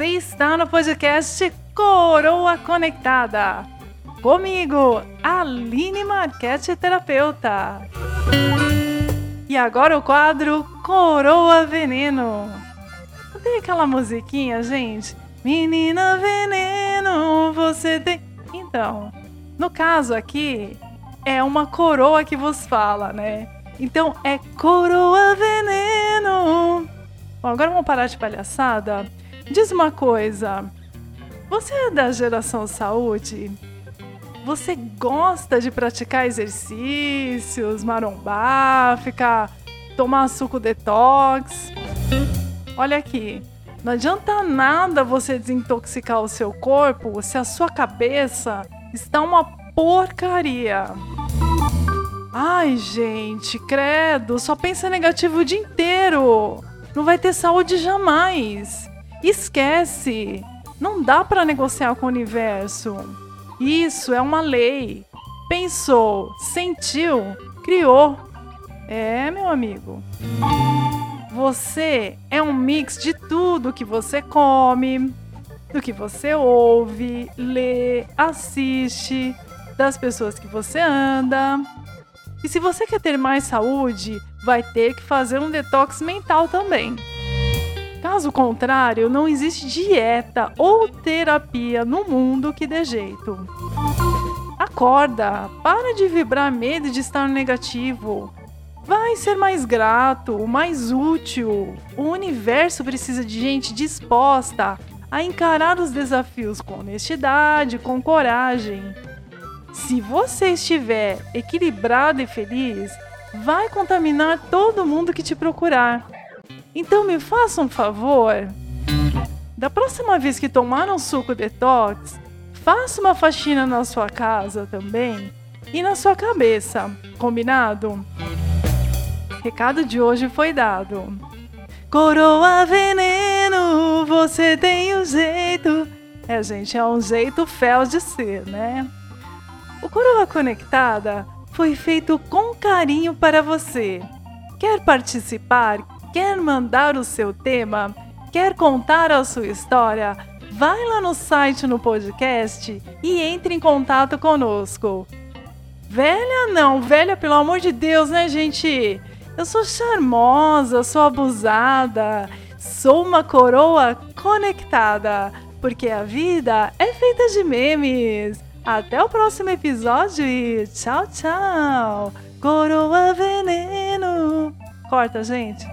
está no podcast Coroa Conectada. Comigo, Aline Marquete, terapeuta. E agora o quadro Coroa Veneno. Tem aquela musiquinha, gente? Menina Veneno, você tem. Então, no caso aqui, é uma coroa que vos fala, né? Então é coroa veneno. Bom, agora vamos parar de palhaçada. Diz uma coisa. Você é da geração saúde? Você gosta de praticar exercícios, marombar, ficar tomar suco detox? Olha aqui, não adianta nada você desintoxicar o seu corpo se a sua cabeça está uma porcaria. Ai, gente, credo, só pensa negativo o dia inteiro. Não vai ter saúde jamais. Esquece. Não dá para negociar com o universo. Isso é uma lei. Pensou, sentiu, criou. É, meu amigo. Você é um mix de tudo que você come, do que você ouve, lê, assiste, das pessoas que você anda. E se você quer ter mais saúde, vai ter que fazer um detox mental também. Caso contrário, não existe dieta ou terapia no mundo que dê jeito. Acorda, para de vibrar medo de estar negativo. Vai ser mais grato, mais útil. O universo precisa de gente disposta a encarar os desafios com honestidade, com coragem. Se você estiver equilibrado e feliz, vai contaminar todo mundo que te procurar. Então me faça um favor. Da próxima vez que tomar um suco detox, faça uma faxina na sua casa também e na sua cabeça. Combinado? Recado de hoje foi dado. Coroa veneno, você tem o um jeito. É, gente, é um jeito fel de ser, né? O Coroa Conectada foi feito com carinho para você. Quer participar? Quer mandar o seu tema? Quer contar a sua história? Vai lá no site no podcast e entre em contato conosco. Velha não, velha pelo amor de Deus, né, gente? Eu sou charmosa, sou abusada, sou uma coroa conectada, porque a vida é feita de memes. Até o próximo episódio e tchau, tchau. Coroa veneno. Corta, gente.